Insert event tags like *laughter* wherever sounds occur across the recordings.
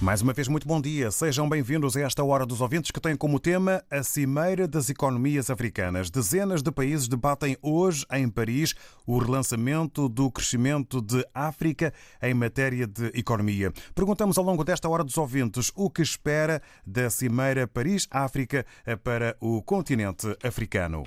Mais uma vez, muito bom dia. Sejam bem-vindos a esta Hora dos Ouvintes que tem como tema a Cimeira das Economias Africanas. Dezenas de países debatem hoje, em Paris, o relançamento do crescimento de África em matéria de economia. Perguntamos ao longo desta Hora dos Ouvintes o que espera da Cimeira Paris-África para o continente africano.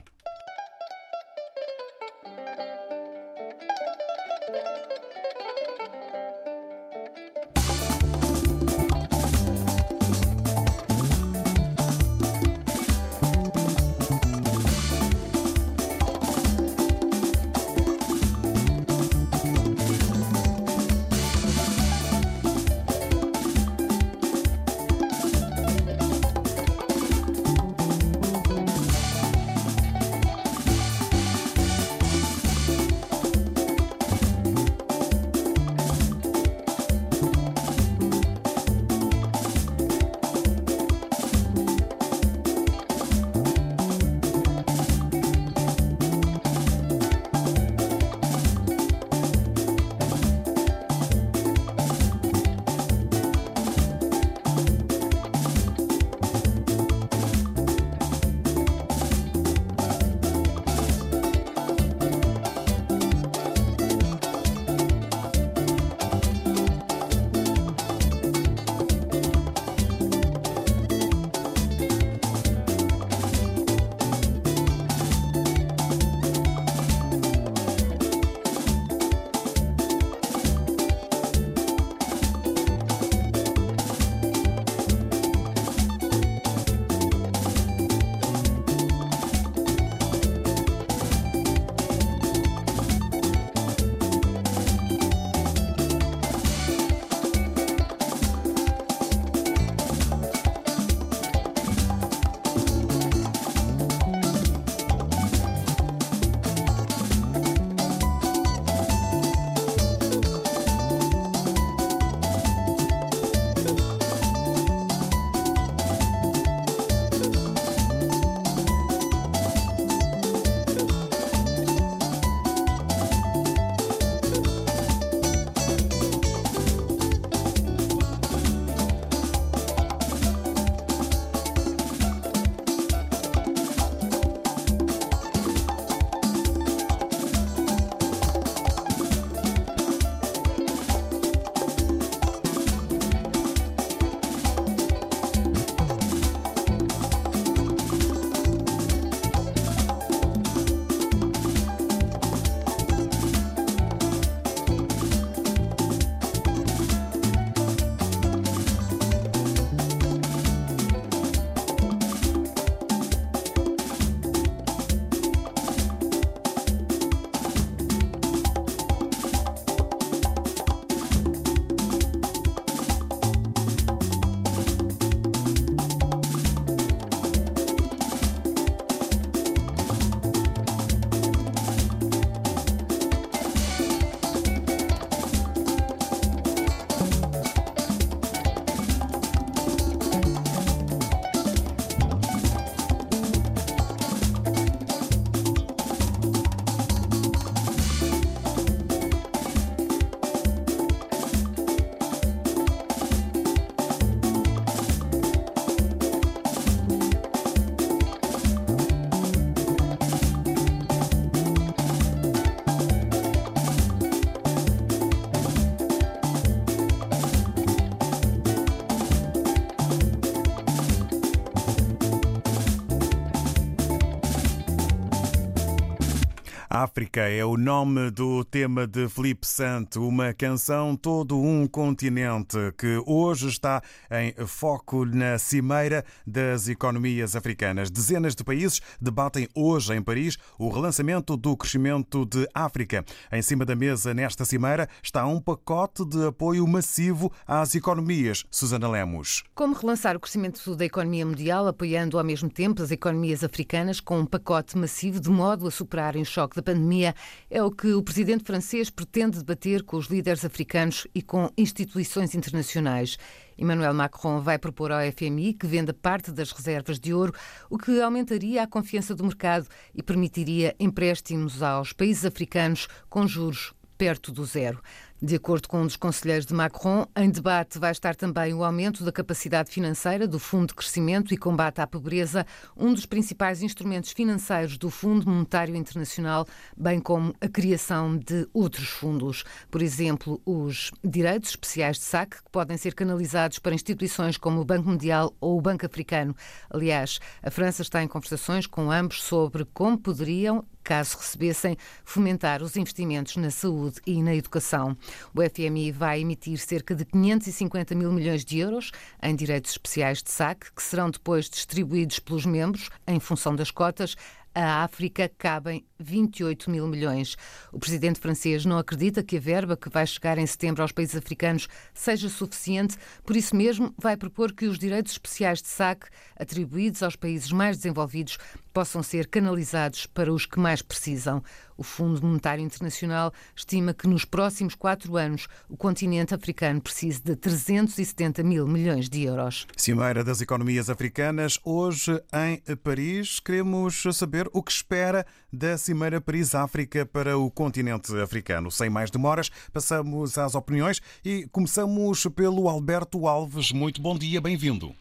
África é o nome do tema de Felipe Santo, uma canção todo um continente que hoje está em foco na cimeira das economias africanas. Dezenas de países debatem hoje em Paris o relançamento do crescimento de África. Em cima da mesa nesta cimeira está um pacote de apoio massivo às economias. Susana Lemos. Como relançar o crescimento da economia mundial, apoiando ao mesmo tempo as economias africanas com um pacote massivo de modo a superarem o choque da pandemia é o que o presidente francês pretende debater com os líderes africanos e com instituições internacionais. Emmanuel Macron vai propor ao FMI que venda parte das reservas de ouro, o que aumentaria a confiança do mercado e permitiria empréstimos aos países africanos com juros perto do zero. De acordo com um dos conselheiros de Macron, em debate vai estar também o aumento da capacidade financeira do Fundo de Crescimento e Combate à Pobreza, um dos principais instrumentos financeiros do Fundo Monetário Internacional, bem como a criação de outros fundos. Por exemplo, os direitos especiais de saque, que podem ser canalizados para instituições como o Banco Mundial ou o Banco Africano. Aliás, a França está em conversações com ambos sobre como poderiam caso recebessem, fomentar os investimentos na saúde e na educação. O FMI vai emitir cerca de 550 mil milhões de euros em direitos especiais de saque, que serão depois distribuídos pelos membros em função das cotas a África cabem 28 mil milhões. O presidente francês não acredita que a verba que vai chegar em setembro aos países africanos seja suficiente, por isso mesmo vai propor que os direitos especiais de saque atribuídos aos países mais desenvolvidos possam ser canalizados para os que mais precisam. O Fundo Monetário Internacional estima que nos próximos quatro anos o continente africano precise de 370 mil milhões de euros. Cimeira das Economias Africanas, hoje em Paris. Queremos saber o que espera da Cimeira Paris-África para o continente africano. Sem mais demoras, passamos às opiniões e começamos pelo Alberto Alves. Muito bom dia, bem-vindo.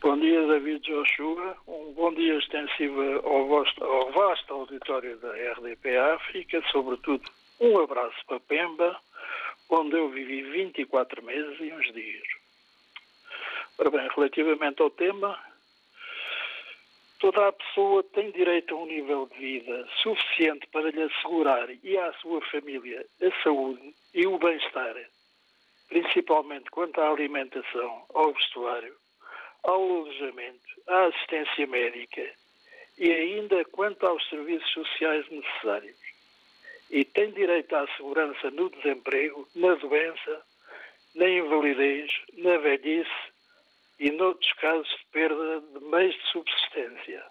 Bom dia, David Joshua. Um bom dia extensivo ao, ao vasto auditório da RDP África, sobretudo um abraço para Pemba, onde eu vivi 24 meses e uns dias. Ora bem, relativamente ao tema, toda a pessoa tem direito a um nível de vida suficiente para lhe assegurar e à sua família a saúde e o bem-estar, principalmente quanto à alimentação, ao vestuário, ao alojamento, à assistência médica e ainda quanto aos serviços sociais necessários. E tem direito à segurança no desemprego, na doença, na invalidez, na velhice e noutros casos de perda de meios de subsistência,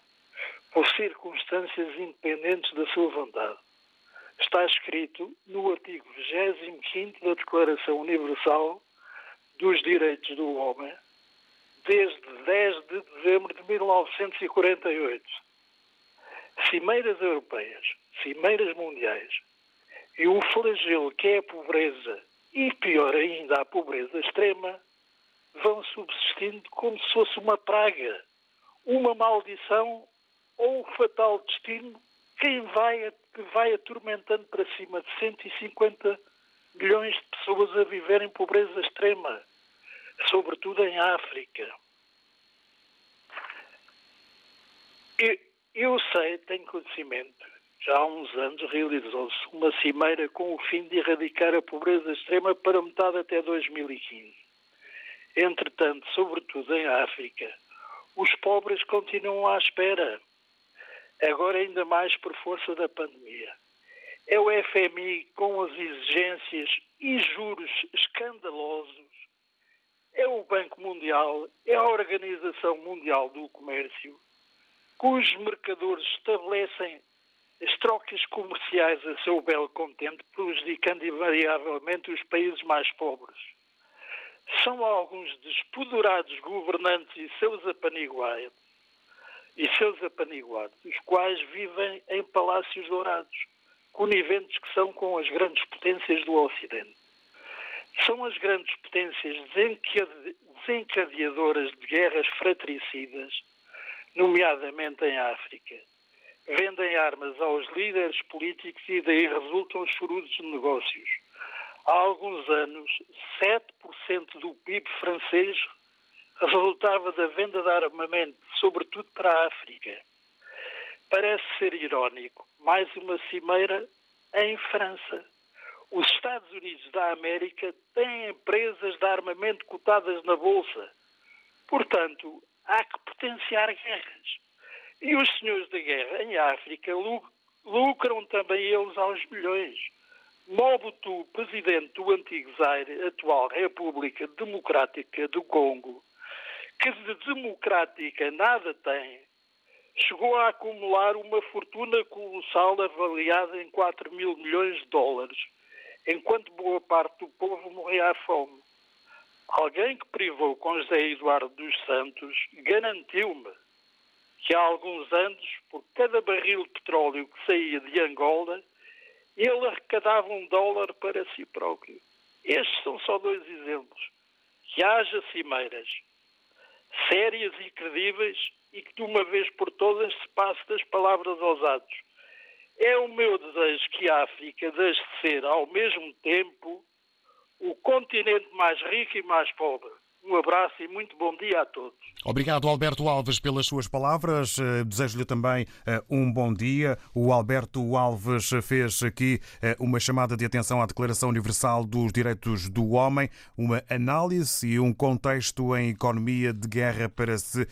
por circunstâncias independentes da sua vontade. Está escrito no artigo 25 da Declaração Universal dos Direitos do Homem, desde 10 de dezembro de 1948. Cimeiras europeias, cimeiras mundiais e o flagelo que é a pobreza e, pior ainda, a pobreza extrema, vão subsistindo como se fosse uma praga, uma maldição ou um fatal destino que vai, que vai atormentando para cima de 150 milhões de pessoas a viver em pobreza extrema sobretudo em África. Eu, sei, tenho conhecimento, já há uns anos realizou-se uma cimeira com o fim de erradicar a pobreza extrema para metade até 2015. Entretanto, sobretudo em África, os pobres continuam à espera, agora ainda mais por força da pandemia. É o FMI com as exigências e juros escandalosos é o Banco Mundial, é a Organização Mundial do Comércio, cujos mercadores estabelecem as trocas comerciais a seu belo contente, prejudicando invariavelmente os países mais pobres. São alguns despoderados governantes e seus apaniguados, e seus apaniguados, os quais vivem em palácios dourados, coniventes que são com as grandes potências do Ocidente são as grandes potências desencadeadoras de guerras fratricidas, nomeadamente em África. Vendem armas aos líderes políticos e daí resultam chorudos negócios. Há alguns anos, 7% do PIB francês resultava da venda de armamento, sobretudo para a África. parece ser irónico, mais uma cimeira em França. Os Estados Unidos da América têm empresas de armamento cotadas na Bolsa. Portanto, há que potenciar guerras. E os senhores da guerra em África lucram também eles aos milhões. Mobutu, presidente do antigo Zaire, atual República Democrática do Congo, que de democrática nada tem, chegou a acumular uma fortuna colossal avaliada em 4 mil milhões de dólares, enquanto boa parte do povo morria à fome. Alguém que privou com José Eduardo dos Santos garantiu-me que há alguns anos, por cada barril de petróleo que saía de Angola, ele arrecadava um dólar para si próprio. Estes são só dois exemplos. Que haja cimeiras sérias e credíveis e que de uma vez por todas se passe das palavras aos atos. É o meu desejo que a África deixe de ser, ao mesmo tempo, o continente mais rico e mais pobre. Um abraço e muito bom dia a todos. Obrigado, Alberto Alves, pelas suas palavras. Eh, desejo-lhe também eh, um bom dia. O Alberto Alves fez aqui eh, uma chamada de atenção à Declaração Universal dos Direitos do Homem, uma análise e um contexto em economia de guerra para se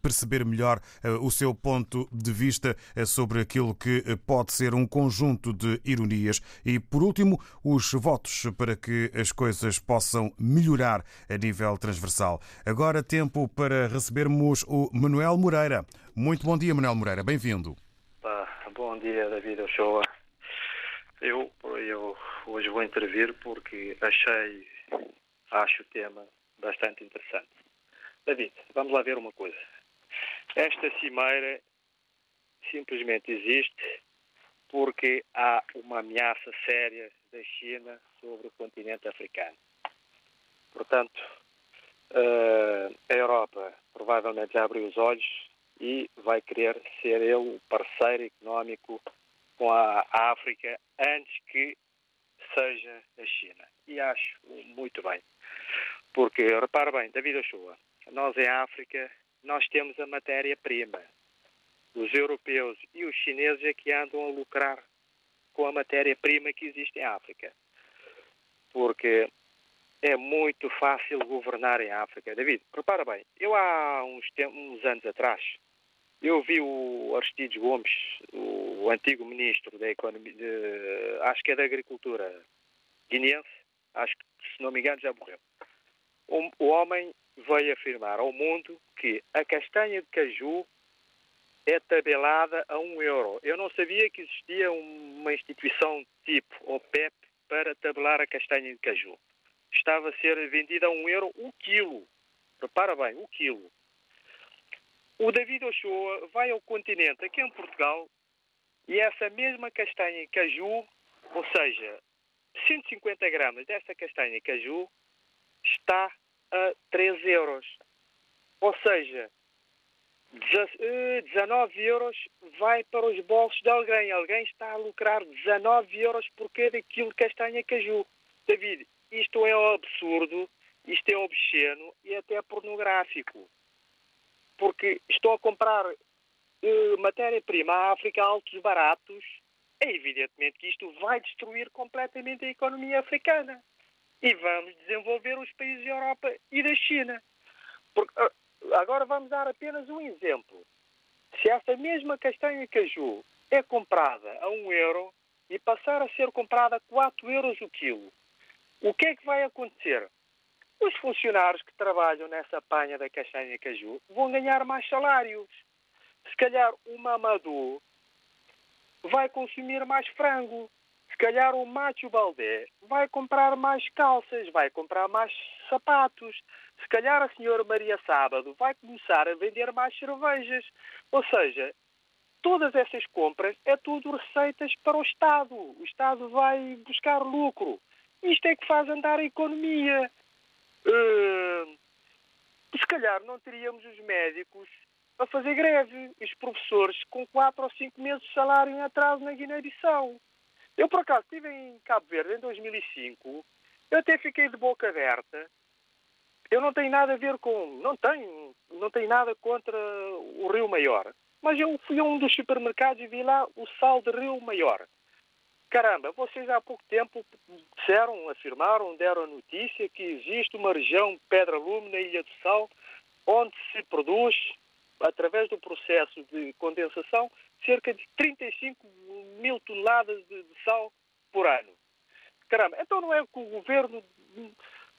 perceber melhor o seu ponto de vista sobre aquilo que pode ser um conjunto de ironias. E, por último, os votos para que as coisas possam melhorar a nível transversal transversal. Agora tempo para recebermos o Manuel Moreira. Muito bom dia, Manuel Moreira. Bem-vindo. bom dia, David Ochoa. Eu, eu hoje vou intervir porque achei, acho o tema bastante interessante. David, vamos lá ver uma coisa. Esta cimeira simplesmente existe porque há uma ameaça séria da China sobre o continente africano. Portanto, Uh, a Europa provavelmente já abriu os olhos e vai querer ser ele o parceiro económico com a África antes que seja a China. E acho muito bem. Porque, repara bem, David Ochoa, nós em África, nós temos a matéria-prima. Os europeus e os chineses é que andam a lucrar com a matéria-prima que existe em África. Porque é muito fácil governar em África. David, repara bem, eu há uns, uns anos atrás, eu vi o Aristides Gomes, o antigo ministro da Economia, de, acho que é da Agricultura guineense, acho que, se não me engano, já morreu. O, o homem veio afirmar ao mundo que a castanha de caju é tabelada a um euro. Eu não sabia que existia uma instituição tipo OPEP para tabelar a castanha de caju estava a ser vendida a um euro o quilo. Repara bem, o quilo. O David Ochoa vai ao continente, aqui em Portugal, e essa mesma castanha caju, ou seja, 150 gramas dessa castanha caju, está a 3 euros. Ou seja, 19 eh, euros vai para os bolsos de alguém. Alguém está a lucrar 19 euros por cada quilo de castanha caju. David, isto é absurdo, isto é obsceno e até pornográfico. Porque estou a comprar uh, matéria-prima à África a altos baratos, é evidentemente que isto vai destruir completamente a economia africana. E vamos desenvolver os países da Europa e da China. Porque, uh, agora vamos dar apenas um exemplo. Se essa mesma castanha caju é comprada a um euro e passar a ser comprada a 4 euros o quilo, o que é que vai acontecer? Os funcionários que trabalham nessa panha da castanha caju vão ganhar mais salários. Se calhar o mamador vai consumir mais frango. Se calhar o macho baldé vai comprar mais calças, vai comprar mais sapatos. Se calhar a senhora Maria Sábado vai começar a vender mais cervejas. Ou seja, todas essas compras é tudo receitas para o Estado. O Estado vai buscar lucro. Isto é que faz andar a economia. Uh, se calhar não teríamos os médicos a fazer greve, os professores com quatro ou cinco meses de salário em atraso na Guiné-Bissau. Eu, por acaso, estive em Cabo Verde em 2005, eu até fiquei de boca aberta. Eu não tenho nada a ver com. Não tenho, não tenho nada contra o Rio Maior. Mas eu fui a um dos supermercados e vi lá o sal de Rio Maior. Caramba, vocês há pouco tempo disseram, afirmaram, deram a notícia que existe uma região, Pedra Lume, na Ilha do Sal, onde se produz, através do processo de condensação, cerca de 35 mil toneladas de, de sal por ano. Caramba, então não é que o governo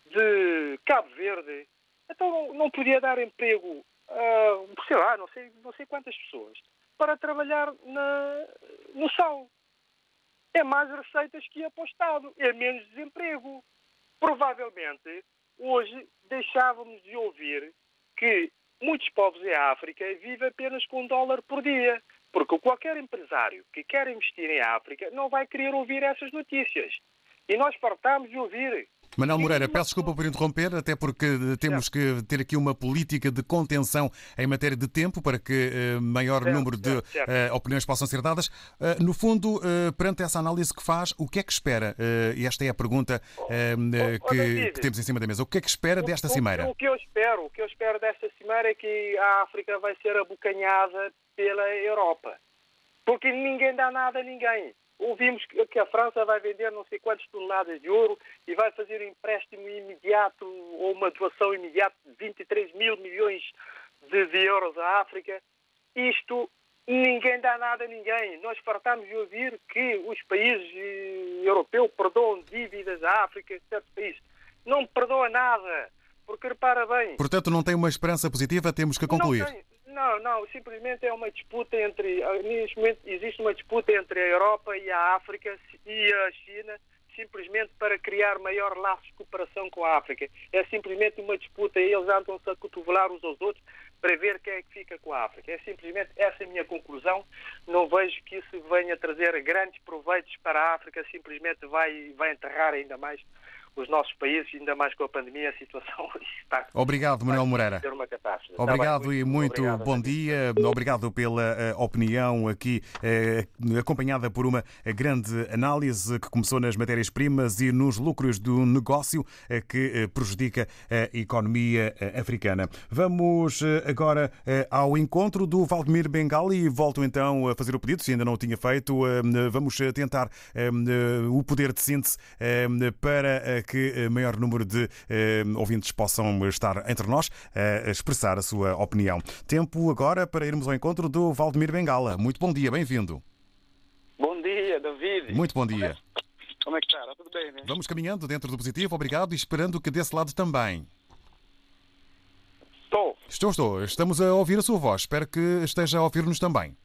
de Cabo Verde então não, não podia dar emprego a, sei lá, não sei, não sei quantas pessoas para trabalhar na, no sal. É mais receitas que ia para o Estado, é menos desemprego. Provavelmente, hoje deixávamos de ouvir que muitos povos em África vivem apenas com um dólar por dia. Porque qualquer empresário que quer investir em África não vai querer ouvir essas notícias. E nós fartamos de ouvir. Manuel Moreira, peço desculpa por interromper, até porque temos que ter aqui uma política de contenção em matéria de tempo para que uh, maior certo, número de uh, opiniões possam ser dadas. Uh, no fundo, perante essa análise que faz, o que é que espera? E esta é a pergunta oh, oh, que, que, temos em cima da mesa. O que é que espera desta cimeira? O, o que eu espero, o que eu espero desta cimeira é que a África vai ser abocanhada pela Europa. Porque ninguém dá nada a ninguém. Ouvimos que a França vai vender não sei quantas toneladas de ouro e vai fazer um empréstimo imediato ou uma doação imediata de 23 mil milhões de, de euros à África. Isto ninguém dá nada a ninguém. Nós fartamos de ouvir que os países eh, europeus perdoam dívidas à África, certos países. Não perdoa nada, porque repara bem. Portanto, não tem uma esperança positiva, temos que concluir. Não tem, não, não, simplesmente é uma disputa entre. Neste momento existe uma disputa entre a Europa e a África e a China, simplesmente para criar maior laço de cooperação com a África. É simplesmente uma disputa e eles andam-se a cotovelar uns aos outros para ver quem é que fica com a África. É simplesmente essa a minha conclusão. Não vejo que isso venha trazer grandes proveitos para a África, simplesmente vai, vai enterrar ainda mais os nossos países, ainda mais com a pandemia, a situação *laughs* está. Obrigado, Manuel Moreira. Uma catástrofe. Obrigado e muito Obrigado, bom dia. Obrigado pela uh, opinião aqui, uh, acompanhada por uma grande análise que começou nas matérias-primas e nos lucros do negócio que prejudica a economia africana. Vamos agora ao encontro do Valdemir Bengali e volto então a fazer o pedido, se ainda não o tinha feito. Vamos tentar o poder de síntese para que eh, maior número de eh, ouvintes possam estar entre nós a expressar a sua opinião. Tempo agora para irmos ao encontro do Valdemir Bengala. Muito bom dia, bem-vindo. Bom dia, David. Muito bom dia. Como é que está? Está tudo bem, né? Vamos caminhando dentro do positivo, obrigado, e esperando que desse lado também. Estou. Estou, estou. Estamos a ouvir a sua voz. Espero que esteja a ouvir-nos também.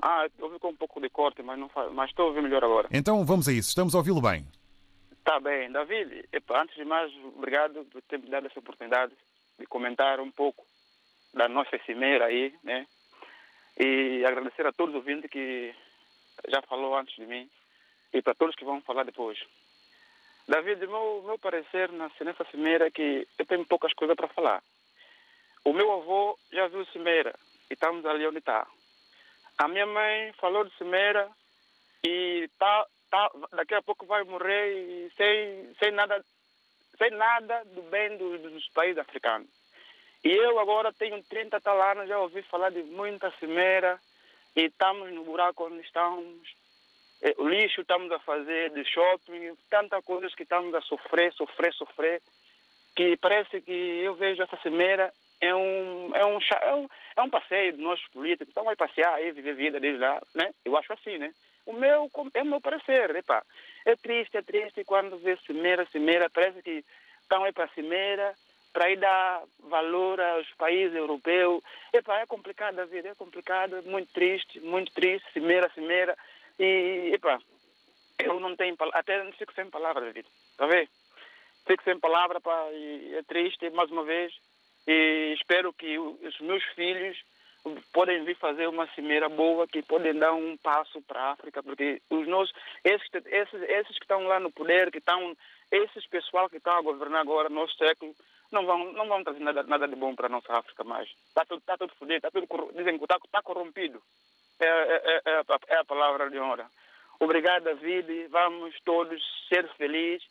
Ah, ouvi com um pouco de corte, mas, não faz... mas estou a ouvir melhor agora. Então vamos a isso. Estamos a ouvi-lo bem. Está bem, David. Antes de mais, obrigado por ter me dado essa oportunidade de comentar um pouco da nossa cimeira aí, né? E agradecer a todos os ouvintes que já falou antes de mim e para todos que vão falar depois. David, meu, meu parecer nessa cimeira é que eu tenho poucas coisas para falar. O meu avô já viu cimeira e estamos ali onde está. A minha mãe falou de cimeira e está tá, daqui a pouco vai morrer sem, sem, nada, sem nada do bem dos, dos países africanos. E eu agora tenho 30 tal anos, já ouvi falar de muita cimeira e estamos no buraco onde estamos. É, o lixo estamos a fazer de shopping, tantas coisas que estamos a sofrer, sofrer, sofrer, que parece que eu vejo essa cimeira é um, é um, é um, é um passeio de nós políticos, então vai passear aí, viver a vida deles lá, né? Eu acho assim, né? O meu, é o meu parecer, epa. É triste, é triste quando vê cimeira, cimeira, parece que estão aí para cimeira, para ir dar valor aos países europeus. Epa, é complicado a vida, é complicado, muito triste, muito triste, cimeira, cimeira. E, epa, eu não tenho, até não fico sem palavras, David, está a ver? Fico sem palavra, pá, e é triste, mais uma vez, e espero que os meus filhos podem vir fazer uma cimeira boa, que podem dar um passo para a África, porque os nossos, esses, esses, esses que estão lá no poder, que estão, esses pessoal que estão a governar agora, nosso século, não vão, não vão trazer nada, nada de bom para a nossa África mais. Está tudo, está tudo fodido, está tudo, dizem que está, está corrompido. É, é, é, é, a palavra de honra. Obrigado, David. Vamos todos ser felizes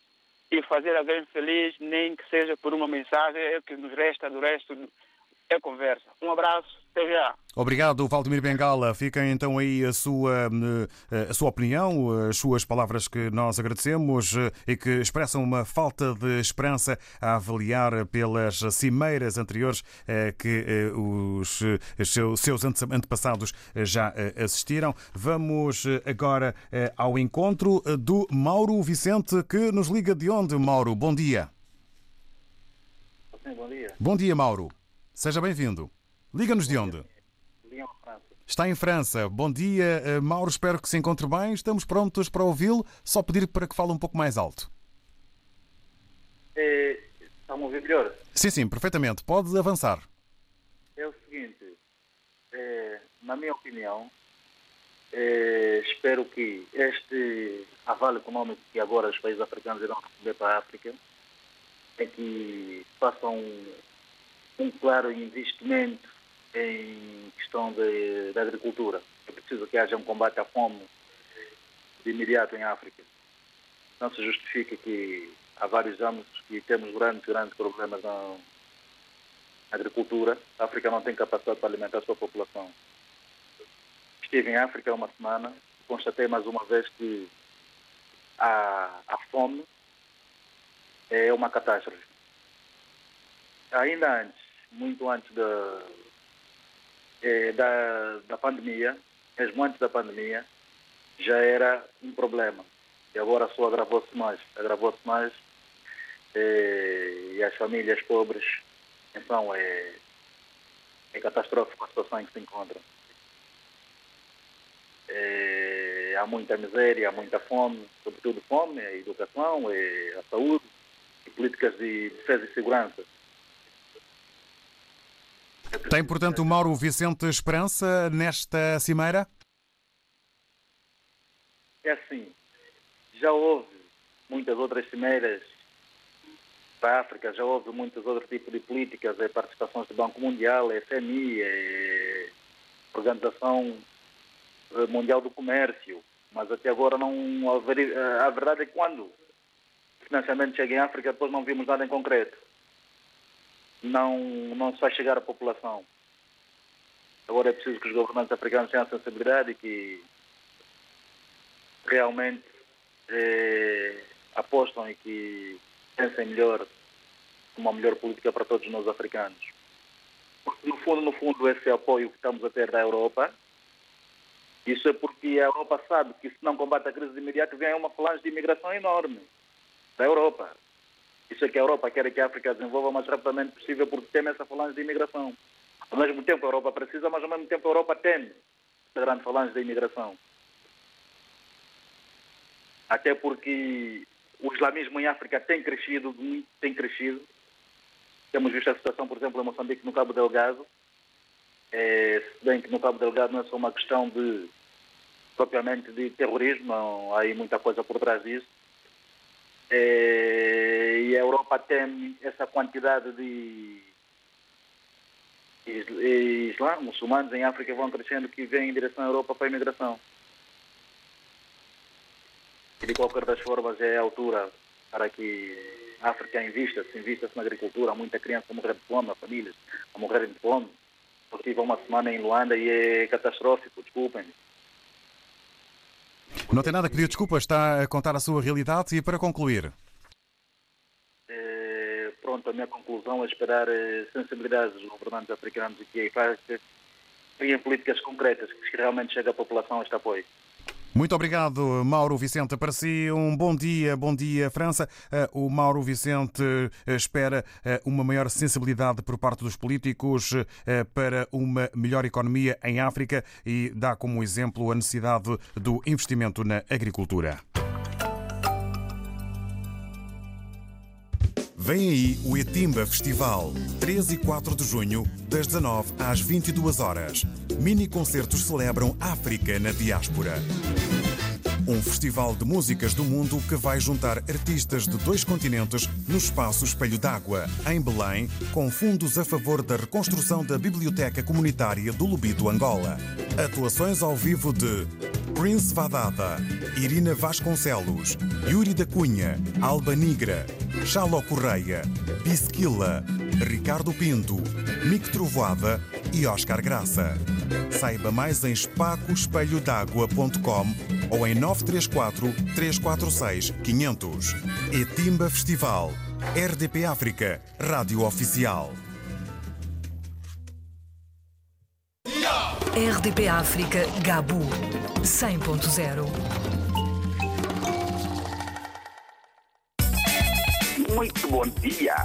e fazer alguém feliz, nem que seja por uma mensagem, é o que nos resta do resto é conversa. Um abraço, até já. Obrigado, Valdemir Bengala. Fica então aí a sua, eh, a sua opinião, as suas palavras que nós agradecemos eh, e que expressam uma falta de esperança a avaliar pelas cimeiras anteriores eh, que os seus antepassados já assistiram. Vamos agora ao encontro do Mauro Vicente, que nos liga de onde, Mauro? Bom dia. Sim, bom dia. Bom dia, Mauro. Seja bem-vindo. Liga-nos de onde? Lyon, França. Está em França. Bom dia, eh, Mauro. Espero que se encontre bem. Estamos prontos para ouvi-lo. Só pedir para que fale um pouco mais alto. É, está a ouvir melhor? Sim, sim, perfeitamente. Pode avançar. É o seguinte, é, na minha opinião, é, espero que este aval econômico que agora os países africanos irão receber para a África é que façam um, um claro investimento em questão de, da agricultura. É preciso que haja um combate à fome de imediato em África. Não se justifica que há vários anos que temos grandes, grandes problemas na agricultura. A África não tem capacidade para alimentar a sua população. Estive em África há uma semana e constatei mais uma vez que a, a fome é uma catástrofe. Ainda antes, muito antes da, é, da, da pandemia, mesmo antes da pandemia, já era um problema. E agora só agravou-se mais. Agravou-se mais é, e as famílias pobres, então é, é catastrófico a situação em que se encontram. É, há muita miséria, há muita fome, sobretudo fome, a educação, é, a saúde e políticas de defesa e segurança. Tem, portanto, o Mauro Vicente Esperança nesta cimeira? É assim, já houve muitas outras cimeiras para a África, já houve muitos outros tipos de políticas, é participações do Banco Mundial, é FMI, é Organização eh, Mundial do Comércio, mas até agora não eh, a verdade é que quando o financiamento chega em África, depois não vimos nada em concreto não, não se vai chegar à população. Agora é preciso que os governantes africanos tenham sensibilidade e que realmente eh, apostam e que pensem melhor uma melhor política para todos nós africanos. Porque no fundo, no fundo, esse apoio que estamos a ter da Europa, isso é porque a Europa sabe que se não combate a crise de imediato, vem uma falange de imigração enorme da Europa. Isso é que a Europa quer que a África desenvolva o mais rapidamente possível porque tem essa falange de imigração. Ao mesmo tempo a Europa precisa, mas ao mesmo tempo a Europa tem essa grande falange de imigração. Até porque o islamismo em África tem crescido, tem crescido. Temos visto a situação, por exemplo, em Moçambique, no Cabo Delgado. É, se bem que no Cabo Delgado não é só uma questão de propriamente de terrorismo, não, há aí muita coisa por trás disso. É, e a Europa tem essa quantidade de islã, muçulmanos em África vão crescendo que vêm em direção à Europa para a imigração. E de qualquer das formas é a altura para que a África invista-se, invista-se na agricultura. Muita criança a morrer de fome, famílias a morrer de fome. Eu estive uma semana em Luanda e é catastrófico, desculpem-me. Não tem nada que pedir desculpa, está a contar a sua realidade e para concluir. Pronto, a minha conclusão é esperar é, sensibilidade dos governantes africanos e que criem políticas concretas que realmente chegue à população este apoio. Muito obrigado, Mauro Vicente. Para si, um bom dia, bom dia, França. Eh, o Mauro Vicente eh, espera eh, uma maior sensibilidade por parte dos políticos para uma melhor economia em África e dá como exemplo a necessidade do investimento na agricultura. Vem aí o Etimba Festival, 3 e 4 de junho, das 19 às 22 horas. Mini concertos celebram África na diáspora. Um festival de músicas do mundo que vai juntar artistas de dois continentes no espaço Espelho d'Água, em Belém, com fundos a favor da reconstrução da Biblioteca Comunitária do Lubito, Angola. Atuações ao vivo de Prince Vadada, Irina Vasconcelos, Yuri da Cunha, Alba Nigra, Chalo Correia, Bisquila, Ricardo Pinto, Mico Trovoada e Oscar Graça. Saiba mais em espacoespelhodagua.com ou em 934 346 500. Etimba Festival. RDP África, Rádio Oficial. RDP África Gabu 100.0 Muito bom dia.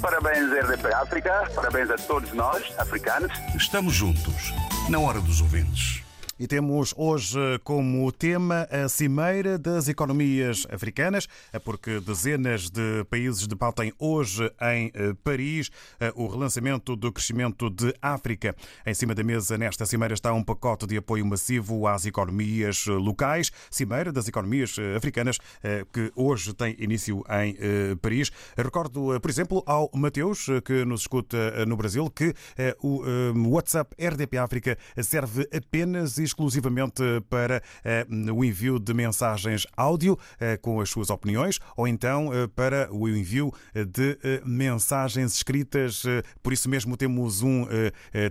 Parabéns, RDP África. Parabéns a todos nós, africanos. Estamos juntos, na hora dos ouvintes. E temos hoje como tema a Cimeira das Economias Africanas, porque dezenas de países debatem hoje em eh, Paris eh, o relançamento do crescimento de África. Em cima da mesa, nesta Cimeira, está um pacote de apoio massivo às economias locais. Cimeira das Economias Africanas, eh, que hoje tem início em Paris. Recordo, por exemplo, ao Mateus, que nos escuta no Brasil, que o WhatsApp RDP África serve apenas e exclusivamente para eh, o envio de mensagens áudio eh, com as suas opiniões ou então eh, para o envio de mensagens escritas. Por isso mesmo temos um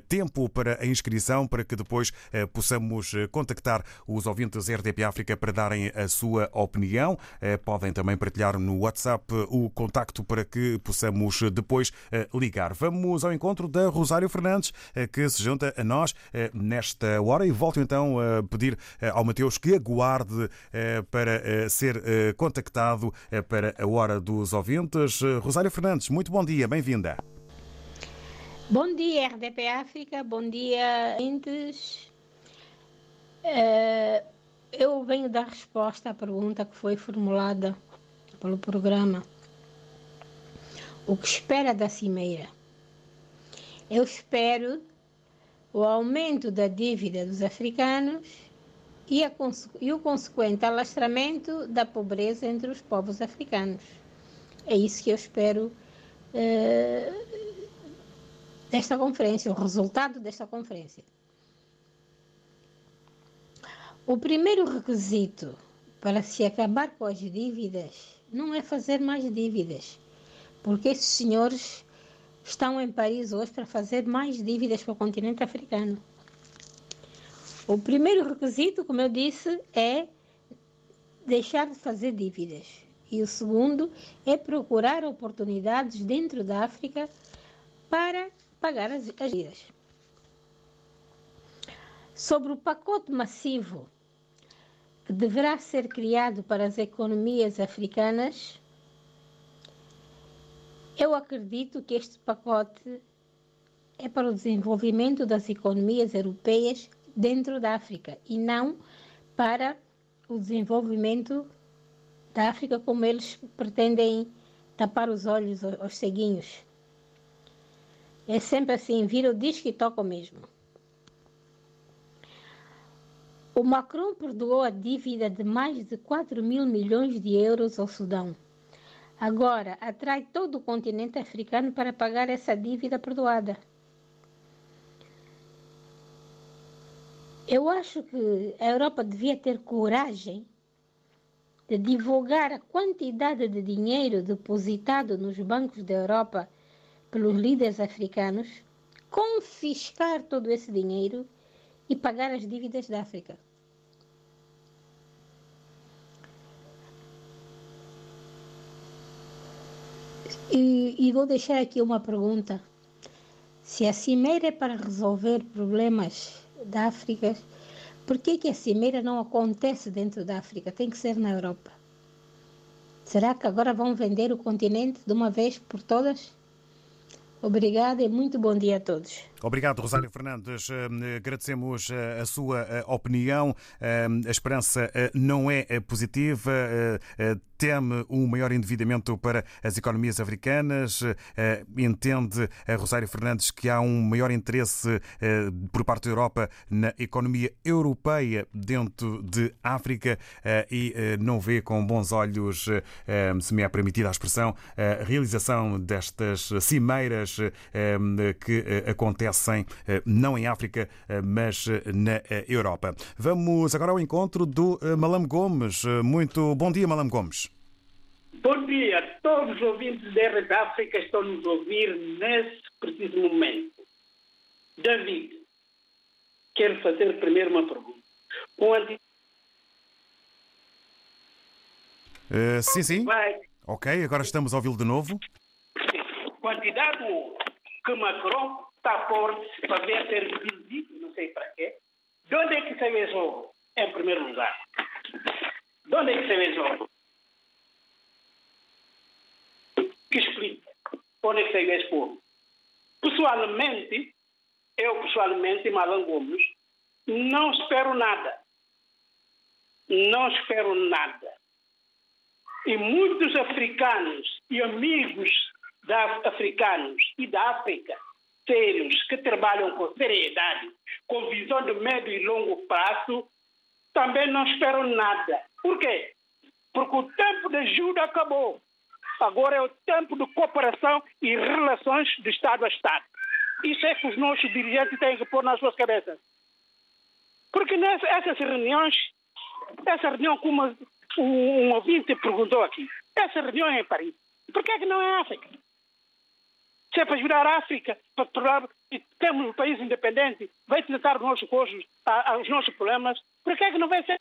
tempo para a inscrição para que depois possamos contactar os ouvintes RDP África para darem a sua opinião. Podem também partilhar no WhatsApp o contacto para que possamos depois ligar. Vamos ao encontro da Rosário Fernandes, que se junta a nós nesta hora e volto então a pedir eh, ao Mateus que aguarde eh, para eh, ser contactado para a hora dos ouvintes. Rosário Fernandes, muito bom dia, bem-vinda. Bom dia, RDP África, bom dia, índices. Eu venho dar resposta à pergunta que foi formulada pelo programa. O que espera da cimeira? Eu espero o aumento da dívida dos africanos e, a, e, o consequente alastramento da pobreza entre os povos africanos. É isso que eu espero uh, desta conferência, o resultado desta conferência. O primeiro requisito para se acabar com as dívidas não é fazer mais dívidas, porque esses senhores estão em Paris hoje para fazer mais dívidas para o continente africano. O primeiro requisito, como eu disse, é deixar de fazer dívidas. E o segundo é procurar oportunidades dentro da África para pagar as, as dívidas. Sobre o pacote massivo que deverá ser criado para as economias africanas, eu acredito que este pacote é para o desenvolvimento das economias europeias dentro da África e não para o desenvolvimento da África como eles pretendem tapar os olhos aos ceguinhos. É sempre assim, vira o disco e toca o mesmo. O Macron perdoou a dívida de mais de 4 mil milhões de euros ao Sudão. Agora, atrai todo o continente africano para pagar essa dívida perdoada. Eu acho que a Europa devia ter coragem de divulgar a quantidade de dinheiro depositado nos bancos da Europa pelos líderes africanos, confiscar todo esse dinheiro e pagar as dívidas da África. E, e vou deixar aqui uma pergunta. Se a cimeira é para resolver problemas da África, por que, que a cimeira não acontece dentro da África? Tem que ser na Europa. Será que agora vão vender o continente de uma vez por todas? Obrigada e muito bom dia a todos. Obrigado, Rosário Fernandes. Eh, agradecemos eh, a sua eh, opinião. A esperança não é positiva. Teme um maior endividamento para as economias africanas. Entende Rosário Fernandes que há um maior interesse por parte da Europa na economia europeia dentro de África e não vê com bons olhos, se me é permitida a expressão, a realização destas cimeiras que acontecem acontecem eh, não em África, eh, mas eh, na Europa. Vamos agora ao encontro do Malam Gomes. Muito bom dia, Malam Gomes. Bom dia a todos os ouvintes da RF África que estão nos ouvir nesse preciso momento. David, quero fazer primeiro uma pergunta. Quanti... Uh, sim, sim. Vai. Ok, agora estamos a ouvi-lo de novo. Quantidade que Macron forte para ver ter vendido, não sei para quê. De onde é que saiu esse jogo? Em primeiro lugar. De onde é que saiu esse jogo? Que explique. Onde é que saiu esse povo? Pessoalmente, eu pessoalmente, Malan Gomes, não espero nada. Não espero nada. E muitos africanos e amigos da, africanos e da África, sérios, que trabalham com seriedade, com visão de médio e longo prazo, também não esperam nada. Por quê? Porque o tempo de ajuda acabou. Agora é o tempo de cooperação e relações de Estado a Estado. Isso é que os nossos dirigentes têm que pôr nas suas cabeças. Porque nessas reuniões, essa reunião, como um ouvinte perguntou aqui, essa reunião é em Paris. Por que é que não é África? Se é para ajudar a África, para tornar, temos um país independente, vai tratar os nossos costos, os nossos problemas, por que é que não vai ser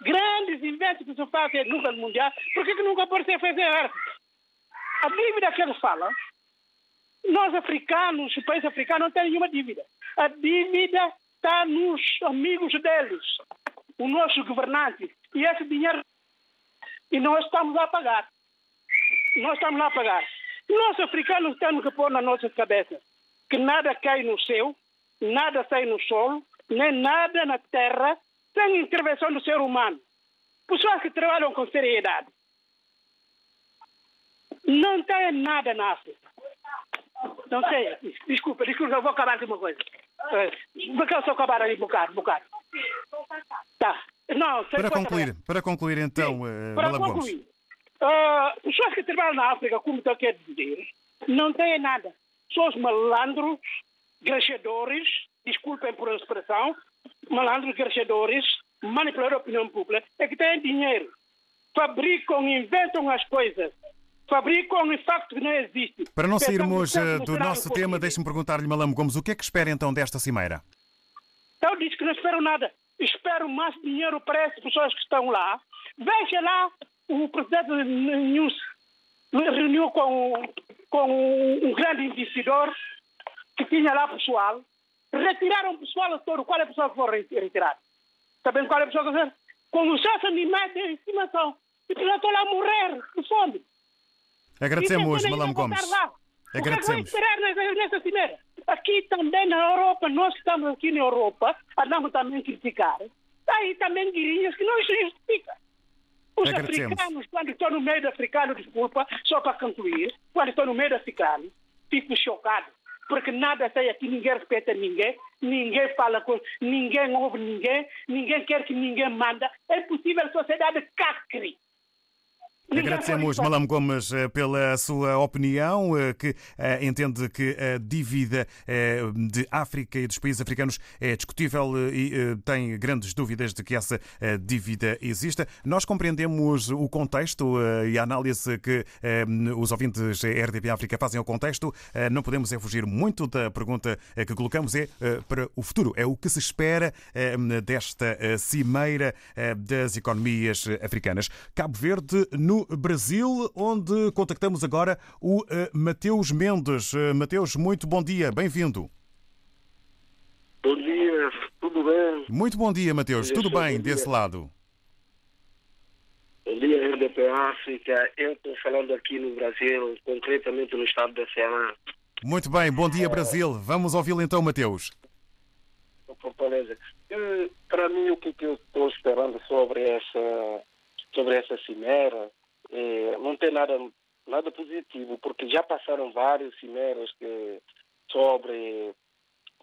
grandes eventos que se fazem no nível mundial, por que, é que nunca pode ser fazer a África? A dívida que eles falam, nós africanos, o país africano não tem nenhuma dívida. A dívida está nos amigos deles, os nossos governantes. E esse dinheiro, e nós estamos a pagar. Nós estamos a pagar. Nós africanos temos que pôr na nossa cabeça que nada cai no céu, nada sai no solo, nem nada na terra, sem intervenção do ser humano. Pessoas que trabalham com seriedade. Não tem nada na África. Não sei. Desculpa, desculpa, eu vou acabar aqui uma coisa. Porque eu só acabar ali um bocado, um bocado. Tá. Não, para concluir, para concluir então, Sim, uh, para concluir, uh, pessoas que trabalham na África, como tu quer dizer, não têm nada. São os malandros, graxadores, desculpem por a expressão, malandros, graxadores, manipular a opinião pública, é que têm dinheiro. Fabricam, inventam as coisas. Fabricam um facto que não existe. Para não sairmos uh, do nosso tema, deixe-me perguntar-lhe, Malamo Gomes, o que é que espera então desta cimeira? Eu disse que não espero nada espero mais dinheiro para essas pessoas que estão lá. Veja lá, o presidente News reuniu com, com um grande investidor que tinha lá pessoal. Retiraram o pessoal todo. Qual é a pessoa que foi retirar? Sabem qual é a pessoa que foi? Com os seus animais de estimação. E já estão lá a morrer de fome. Agradecemos, Malam Gomes. Agradecemos. O que é vai esperar nessa, cimeira? Aqui também na Europa, nós que estamos aqui na Europa, andamos também a criticar. Aí também guirinhas que não se justifica. Os africanos, quando estão no meio do africano, desculpa, só para concluir, quando estão no meio do africano, fico chocado. Porque nada sai aqui, ninguém respeita ninguém, ninguém fala com ninguém ouve ninguém, ninguém quer que ninguém manda. É possível a sociedade cacre. Agradecemos, Malam Gomes, eh, pela sua opinião, eh, que eh, entende que a dívida de África e dos países africanos é discutível e tem grandes dúvidas de que essa dívida exista. Nós compreendemos o contexto e a análise que os ouvintes RDP África fazem ao contexto. Não podemos é fugir muito da pergunta que colocamos, é para o futuro. É o que se espera desta cimeira das economias africanas. Cabo Verde, no Brasil, onde contactamos agora o uh, Mateus Mendes. Uh, Mateus, muito bom dia, bem-vindo. Bom dia, tudo bem? Muito bom dia, Mateus, tudo bem desse lado? Bom dia, RDP África. Eu estou falando aqui no Brasil, concretamente no estado de Ceará. Muito bem, bom dia, Brasil. Vamos ouvi-lo então, Mateus. Fortaleza. Para mim, o que eu estou esperando sobre essa, sobre essa cimeira é, não tem nada, nada positivo, porque já passaram vários cimeras que, sobre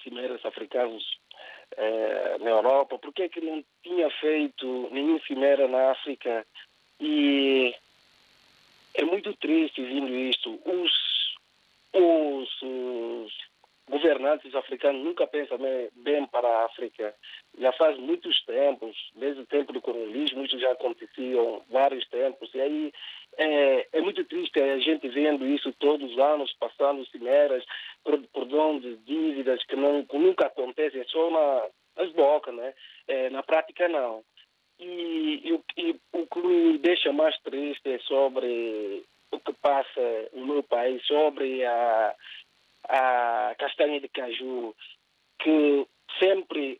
cimeras africanas é, na Europa, por é que não tinha feito nenhum cimera na África? E é muito triste vindo isto. Os, os, os governantes africanos nunca pensam bem para a África. Já faz muitos tempos, desde o tempo do colonialismo, isso já aconteciam vários tempos. E aí é, é muito triste a gente vendo isso todos os anos, passando cimeras, perdão de dívidas que, não, que nunca acontecem, é só na, nas bocas, né? É, na prática não. E, e, e, o que me deixa mais triste é sobre o que passa no meu país, sobre a, a castanha de caju, que sempre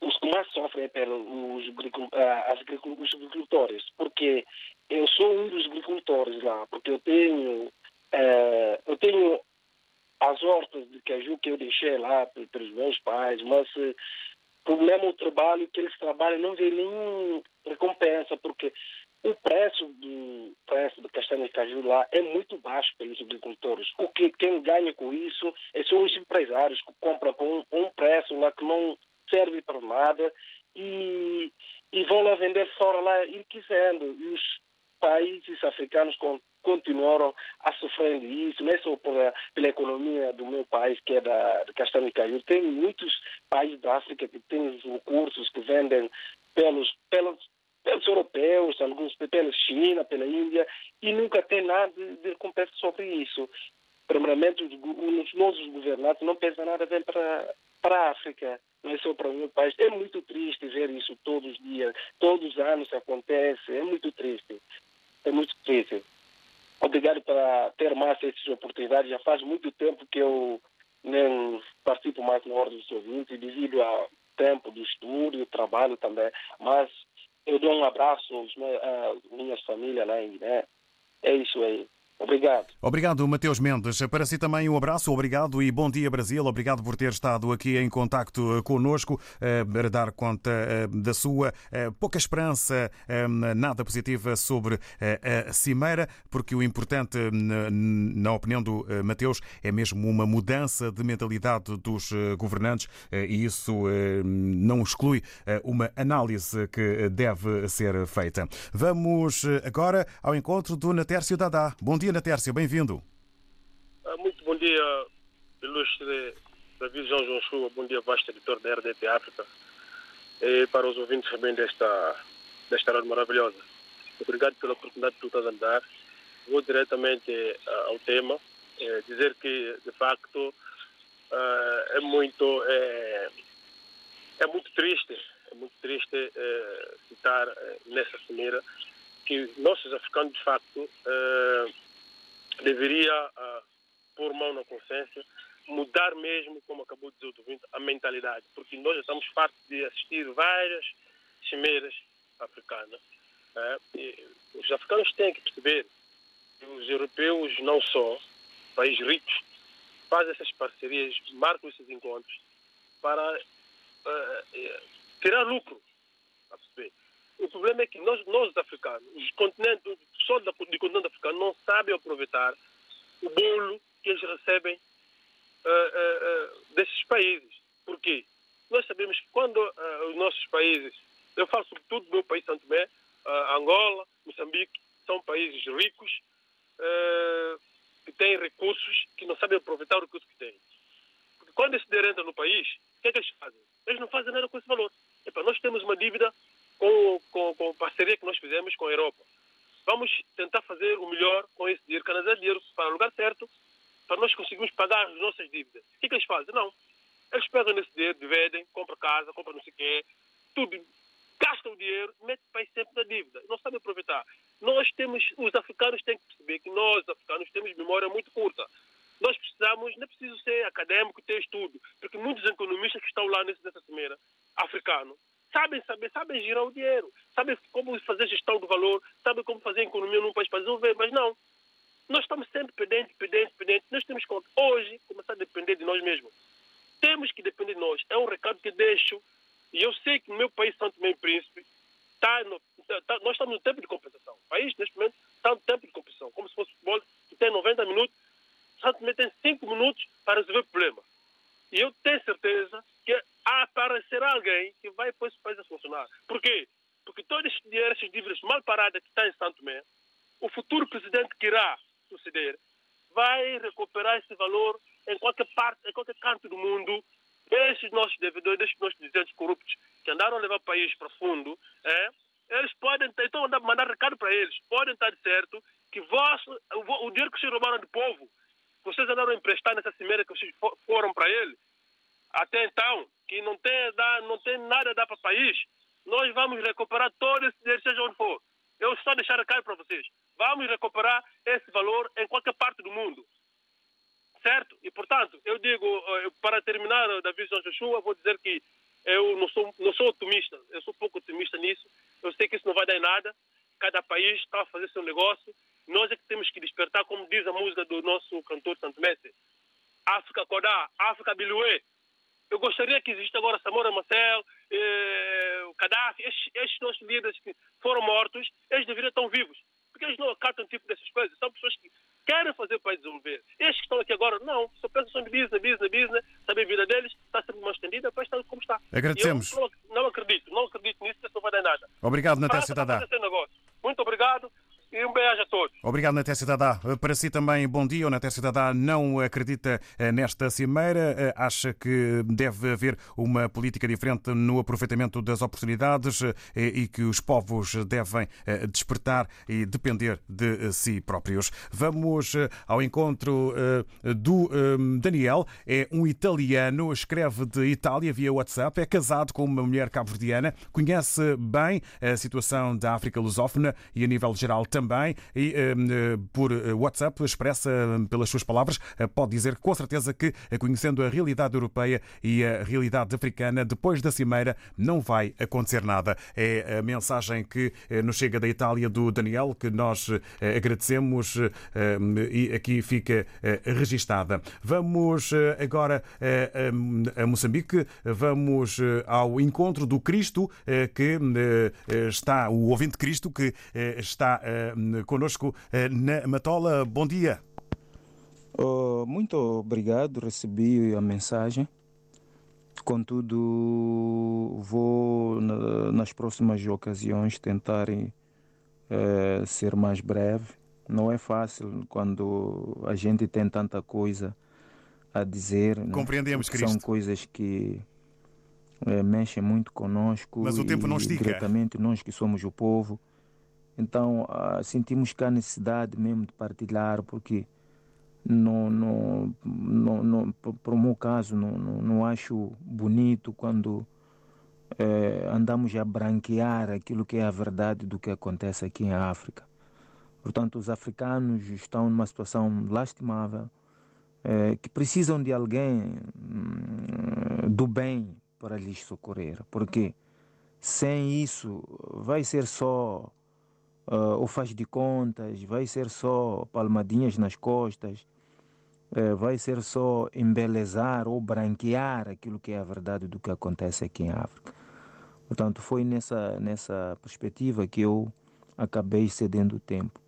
os que mais sofrem pelos os agricultores, porque eu sou um dos agricultores lá, porque eu tenho, eu tenho as hortas de caju que eu deixei lá pelos meus pais, mas uh, problema o trabalho que eles trabalham não vê nenhuma recompensa, porque o preço do preço de castanha de caju lá é muito baixo pelos agricultores. O que quem ganha com isso é são os empresários que compram com um, preço lá que não serve para nada e, e vão lá vender fora lá enriquecendo. E os países africanos continuaram a sofrer isso, não é só pela, pela economia do meu país, que é da, castanha de caju. Tem muitos países da África que têm recursos que vendem pelos, pelos pelos europeus, alguns pela China, pela Índia, e nunca tem nada de, recompensa sobre isso. Primeiramente, os, os nossos governantes não pensam nada bem para, para a África, não é só para o meu país. É muito triste ver isso todos os dias, todos os anos acontece, é muito triste, é muito triste. Obrigado por ter mais essas oportunidades. Já faz muito tempo que eu nem participo mais na Ordem dos Ouvintes, devido ao tempo do estudo trabalho também, mas eu dou um abraço às minhas famílias lá em Guiné. É isso aí. Obrigado. Obrigado, Mateus Mendes. Para si também um abraço, obrigado e bom dia, Brasil. Obrigado por ter estado aqui em contacto conosco eh, para dar conta eh, da sua eh, pouca esperança, nada positiva sobre a cimeira, porque o importante, na opinião do Mateus, é mesmo uma mudança de mentalidade dos governantes e isso não exclui uma análise que deve ser feita. Vamos agora ao encontro do Natércio Dadá. Bom dia dia, Natércio, bem-vindo. Ah, muito bom dia, ilustre David João João Chua, bom dia, vasto editor da RDP África, e para os ouvintes também desta, desta rádio maravilhosa. Obrigado pela oportunidade que tu estás a dar. Vou diretamente uh, ao tema, é, dizer que, de facto, uh, é muito é, é muito triste, é muito triste é, citar nessa cimeira que nossos africanos, de facto, deveria uh, pôr mão na consciência, mudar mesmo, como acabou de dizer o ouvinte, a mentalidade, porque nós já estamos fartos de assistir várias cimeiras africanas. Né? os africanos têm que perceber que os europeus, não só, países ricos, fazem essas parcerias, marcam esses encontros para uh, tirar lucro. A perceber? O problema é que nós, nós africanos, os continentes, pessoal do continente africano não sabem aproveitar o bolo que eles recebem uh, uh, desses países. Por quê? Nós sabemos que quando os nossos países, eu falo sobretudo do meu país, Santo Tomé, Angola, Moçambique, são países ricos, que têm recursos, que não sabem aproveitar o recurso que têm. Porque quando esse dinheiro entra no país, o que é que eles fazem? Eles não fazem nada com esse valor. Epa, nós temos uma dívida com, com, com a parceria que nós fizemos com a Europa. Vamos tentar fazer o melhor com esse dinheiro, canalizar dinheiro para o lugar certo, para nós conseguirmos pagar as nossas dívidas. O que, é que eles fazem? Não. Eles pegam nesse dinheiro, dividem, compram casa, compram não sei o quê, tudo, gastam o dinheiro, metem país sempre na dívida. Não sabem aproveitar. Nós temos, os africanos têm que perceber que nós, africanos, temos memória muito curta. Nós precisamos, não é preciso ser académico, ter estudo, porque muitos economistas que estão lá nessa cimeira, africano, sabem saber, sabem girar o dinheiro, sabem como fazer gestão do valor, sabem como fazer economia num país para desenvolver, mas não. Nós estamos sempre pendentes, pendentes, pendentes. Nós temos que hoje começar a depender de nós mesmos. Temos que depender de nós. É um recado que deixo. E eu sei que no meu país, Santo Meio Príncipe, tá no, tá, nós estamos no tempo de compensação. O país, neste momento, está no tempo de compensação. Como se fosse futebol, que tem 90 minutos, Santo Meio tem 5 minutos para resolver o problema. E eu tenho certeza aparecerá alguém que vai pôr esse país a funcionar. Por quê? Porque todo esse dinheiro, essas dívidas mal paradas que estão em Santo Tomé, o futuro presidente que irá suceder vai recuperar esse valor em qualquer parte, em qualquer canto do mundo, esses nossos devedores, esses nossos dirigentes corruptos que andaram a levar o país para fundo, é, eles podem, então mandar recado para eles, podem estar certo que vosso, o, o dinheiro que vocês roubaram do povo, que vocês andaram a emprestar nessa cimeira que vocês foram para ele, até então, que não tem, dá, não tem nada a dar para o país, nós vamos recuperar todo esse dinheiro, seja onde for. Eu só deixar recado para vocês. Vamos recuperar esse valor em qualquer parte do mundo. Certo? E, portanto, eu digo, eh, para terminar, David João Joshua, vou dizer que eu não sou, não sou otimista. Eu sou pouco otimista nisso. Eu sei que isso não vai dar em nada. Cada país está a fazer seu negócio. Nós é que temos que despertar, como diz a música do nosso cantor Santo Mestre. África Kodá, África Biluê. Eu gostaria que exista agora Samora Marcel, eh, o Gaddafi, estes, estes nossos líderes que foram mortos, eles deveriam estar vivos. Porque eles não acatam tipo dessas coisas. São pessoas que querem fazer o país desenvolver. Estes que estão aqui agora, não. Só pensam em business, business, business. Sabem a vida deles, está sempre mais estendida, depois está como está. Agradecemos. Eu não, não, acredito, não acredito nisso, isso não vai dar nada. Obrigado, Natácia Dadá. Muito obrigado e um beijo a todos. Obrigado, Natécia Dadá. Para si também, bom dia. O Natécia Dadá não acredita eh, nesta cimeira, eh, acha que deve haver uma política diferente no aproveitamento das oportunidades eh, e que os povos devem despertar e depender de si próprios. Vamos ao encontro do Daniel. É um italiano, escreve de Itália via WhatsApp, é casado com uma mulher cabo-verdiana, conhece bem a situação da África lusófona e a nível geral também e por eh, WhatsApp expressa ehm, pelas suas palavras, eh, pode dizer com certeza que, conhecendo a realidade europeia e a realidade africana, depois da cimeira não vai acontecer nada. É a mensagem que nos chega da Itália do Daniel, que nós agradecemos e aqui fica registada. Vamos agora a Moçambique, vamos ao encontro do Cristo, que está, o ouvinte Cristo, que está conosco eh, na Matola. Bom dia. Oh, muito obrigado, recebi a mensagem. Contudo, vou nas próximas ocasiões tentar eh, ser mais breve. Não é fácil quando a gente tem tanta coisa a dizer. Né? Compreendemos, né? São coisas que eh, mexem muito conosco. Mas o tempo não estica. Diretamente nós que somos o povo. Então uh, sentimos que há necessidade mesmo de partilhar, porque no, no, no, no, por o meu caso não, não, não acho bonito quando eh, andamos a branquear aquilo que é a verdade do que acontece aqui em África. Portanto, os africanos estão numa situação lastimável, eh, que precisam de alguém hum, do bem para lhes socorrer, porque sem isso vai ser só uh, ou faz de contas, vai ser só palmadinhas nas costas, uh, vai ser só embelezar ou branquear aquilo que é a verdade do que acontece aqui em África. Portanto, foi nessa, nessa perspectiva que eu acabei cedendo o tempo.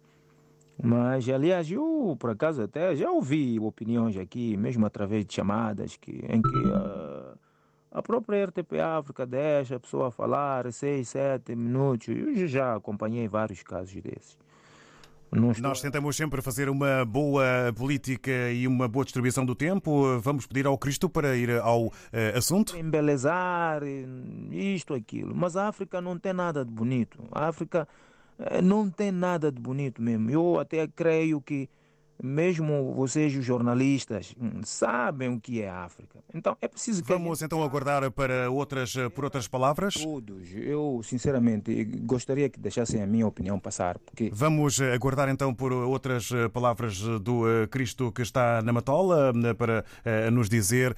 Mas, aliás, eu, por acaso, até já ouvi opiniões aqui, mesmo através de chamadas, que, em que uh, a própria RTP África deixa a pessoa falar seis, sete minutos. Eu já acompanhei vários casos desses. Estou... Nós tentamos sempre fazer uma boa política e uma boa distribuição do tempo. Vamos pedir ao Cristo para ir ao uh, assunto? Embelezar isto, aquilo. Mas a África não tem nada de bonito. A África eh, não tem nada de bonito mesmo. Eu até creio que mesmo vocês, os jornalistas, hum, sabem o que é a África. Então é preciso que. Vamos gente... então aguardar para outras, por outras palavras? Todos. Eu, sinceramente, gostaria que deixassem a minha opinião passar. Porque... Vamos aguardar então por outras palavras do eh, Cristo que está na Matola eh, para eh, nos dizer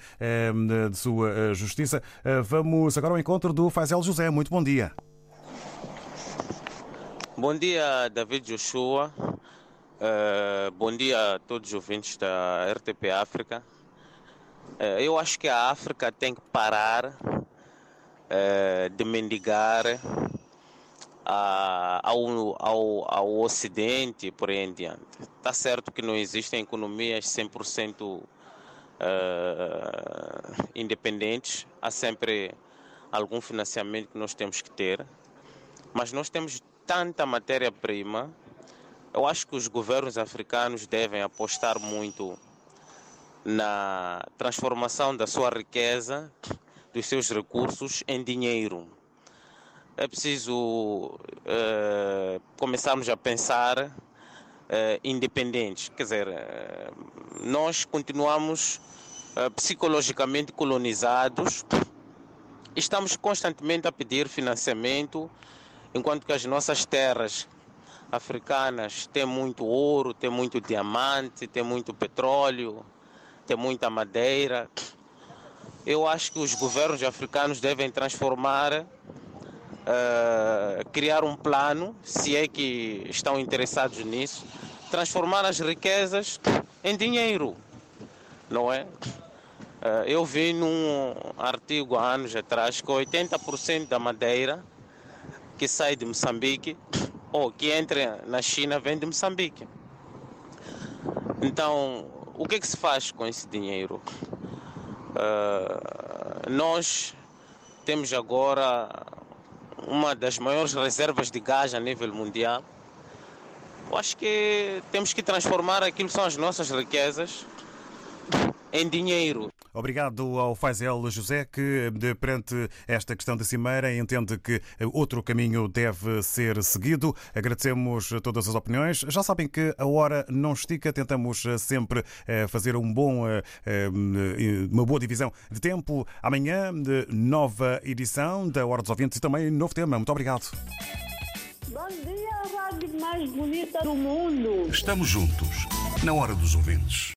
de sua justiça. Vamos agora ao encontro do Faisel José. Muito bom dia. Bom dia, David Joshua. Uh, bom dia a todos os ouvintes da RTP África. Uh, eu acho que a África tem que parar uh, de mendigar ao, ao, ao Ocidente por aí em diante. Está certo que não existem economias 100% independentes, há sempre algum financiamento que nós temos que ter, mas nós temos tanta matéria-prima eu acho que os governos africanos devem apostar muito na transformação da sua riqueza, dos seus recursos em dinheiro. É preciso uh, começarmos a pensar uh, independentes. Quer dizer, uh, nós continuamos psicologicamente colonizados, estamos constantemente a pedir financiamento, enquanto que as nossas terras africanas têm muito ouro, têm muito diamante, têm muito petróleo, têm muita madeira. Eu acho que os governos africanos devem transformar, uh, criar um plano, se é que estão interessados nisso, transformar as riquezas em dinheiro, não é? Uh, eu vi num artigo há anos atrás que 80% da madeira que sai de Moçambique ou que entra na China vem de Moçambique. Então, o que, é que se faz com esse dinheiro? Uh, nós temos agora uma das maiores reservas de gás a nível mundial. Eu acho que temos que transformar aquilo que são as nossas riquezas em dinheiro. Obrigado ao Faisel José, que perante esta questão da Cimeira entende que outro caminho deve ser seguido. Agradecemos todas as opiniões. Já sabem que a hora não estica, tentamos sempre eh, fazer um bom, eh, eh, uma boa divisão de tempo. Amanhã, nova edição da Hora dos Ouvintes e também novo tema. Muito obrigado. Bom dia, a rádio mais bonita do mundo. Estamos juntos, na Hora dos Ouvintes.